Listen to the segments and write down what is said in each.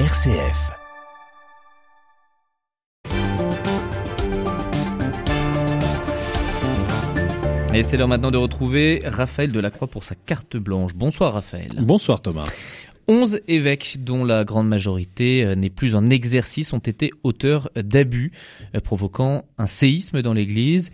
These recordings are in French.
RCF. Et c'est l'heure maintenant de retrouver Raphaël Delacroix pour sa carte blanche. Bonsoir Raphaël. Bonsoir Thomas. 11 évêques, dont la grande majorité euh, n'est plus en exercice, ont été auteurs d'abus, euh, provoquant un séisme dans l'Église.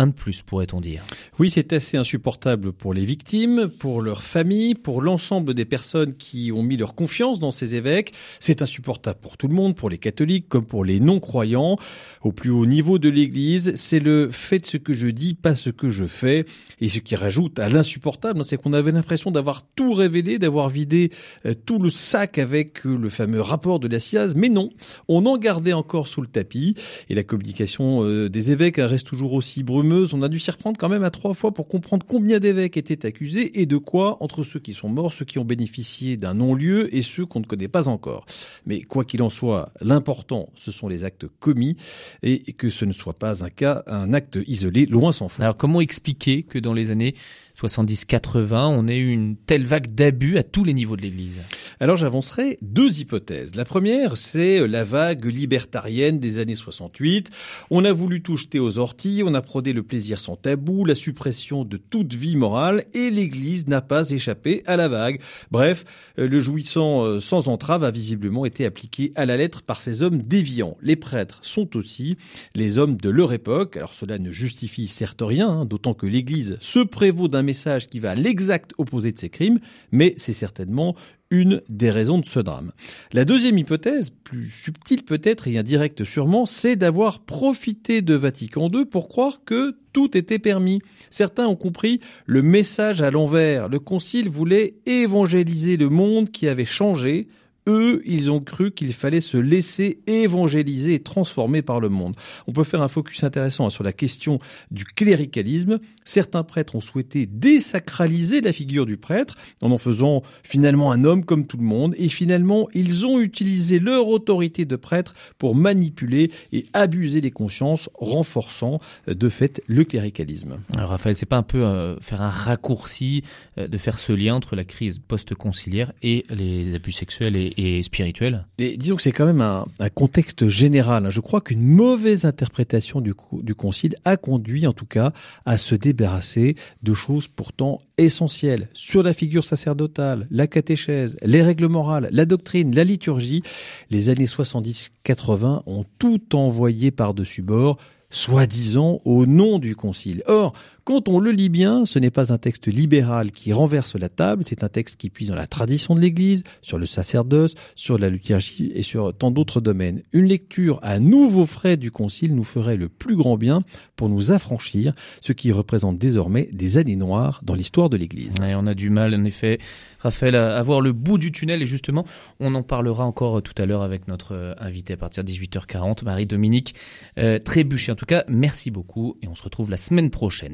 Un de plus, pourrait-on dire. Oui, c'est assez insupportable pour les victimes, pour leurs familles, pour l'ensemble des personnes qui ont mis leur confiance dans ces évêques. C'est insupportable pour tout le monde, pour les catholiques comme pour les non-croyants. Au plus haut niveau de l'Église, c'est le fait de ce que je dis, pas ce que je fais. Et ce qui rajoute à l'insupportable, c'est qu'on avait l'impression d'avoir tout révélé, d'avoir vidé euh, tout le sac avec euh, le fameux rapport de la SIAZ. Mais non, on en gardait encore sous le tapis. Et la communication euh, des évêques reste toujours aussi brumeuse on a dû s'y reprendre quand même à trois fois pour comprendre combien d'évêques étaient accusés et de quoi entre ceux qui sont morts, ceux qui ont bénéficié d'un non-lieu et ceux qu'on ne connaît pas encore. Mais quoi qu'il en soit, l'important, ce sont les actes commis et que ce ne soit pas un cas, un acte isolé, loin s'en faut. Alors comment expliquer que dans les années 70-80, on ait eu une telle vague d'abus à tous les niveaux de l'Église? Alors j'avancerai deux hypothèses. La première, c'est la vague libertarienne des années 68. On a voulu tout jeter aux orties, on a prôné le plaisir sans tabou, la suppression de toute vie morale, et l'Église n'a pas échappé à la vague. Bref, le jouissant euh, sans entrave a visiblement été appliqué à la lettre par ces hommes déviants. Les prêtres sont aussi les hommes de leur époque. Alors cela ne justifie certes rien, hein, d'autant que l'Église se prévaut d'un message qui va à l'exact opposé de ces crimes, mais c'est certainement une des raisons de ce drame. La deuxième hypothèse, plus subtile peut-être et indirecte sûrement, c'est d'avoir profité de Vatican II pour croire que tout était permis. Certains ont compris le message à l'envers. Le concile voulait évangéliser le monde qui avait changé, eux, ils ont cru qu'il fallait se laisser évangéliser et transformer par le monde. On peut faire un focus intéressant sur la question du cléricalisme. Certains prêtres ont souhaité désacraliser la figure du prêtre en en faisant finalement un homme comme tout le monde. Et finalement, ils ont utilisé leur autorité de prêtre pour manipuler et abuser les consciences, renforçant de fait le cléricalisme. Alors Raphaël, c'est pas un peu euh, faire un raccourci euh, de faire ce lien entre la crise post-conciliaire et les abus sexuels et, et spirituel. Disons que c'est quand même un, contexte général. Je crois qu'une mauvaise interprétation du, du concile a conduit en tout cas à se débarrasser de choses pourtant essentielles sur la figure sacerdotale, la catéchèse, les règles morales, la doctrine, la liturgie. Les années 70-80 ont tout envoyé par-dessus bord soi-disant au nom du concile. Or, quand on le lit bien, ce n'est pas un texte libéral qui renverse la table, c'est un texte qui puise dans la tradition de l'Église, sur le sacerdoce, sur la liturgie et sur tant d'autres domaines. Une lecture à nouveau frais du Concile nous ferait le plus grand bien pour nous affranchir, ce qui représente désormais des années noires dans l'histoire de l'Église. On a du mal, en effet, Raphaël, à voir le bout du tunnel et justement, on en parlera encore tout à l'heure avec notre invité à partir de 18h40, Marie-Dominique euh. En tout cas, merci beaucoup et on se retrouve la semaine prochaine.